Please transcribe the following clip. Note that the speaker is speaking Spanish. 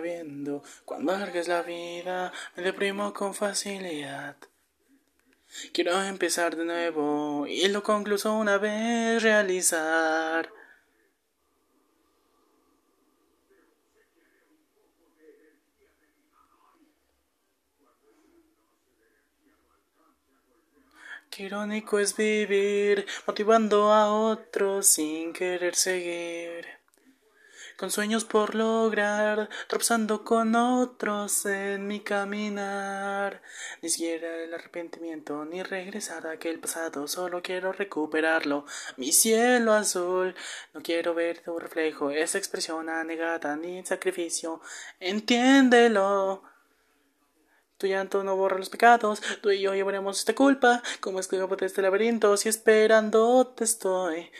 viendo. Cuando largues la vida, me deprimo con facilidad. Quiero empezar de nuevo y lo concluso una vez realizar. Qué irónico es vivir motivando a otros sin querer seguir. Con sueños por lograr, tropezando con otros en mi caminar. Ni siquiera el arrepentimiento, ni regresar a aquel pasado, solo quiero recuperarlo. Mi cielo azul, no quiero ver tu reflejo, esa expresión anegada, ni sacrificio. Entiéndelo. Tu llanto no borra los pecados, tú y yo llevaremos esta culpa, como esclavo de este laberinto, si esperando te estoy.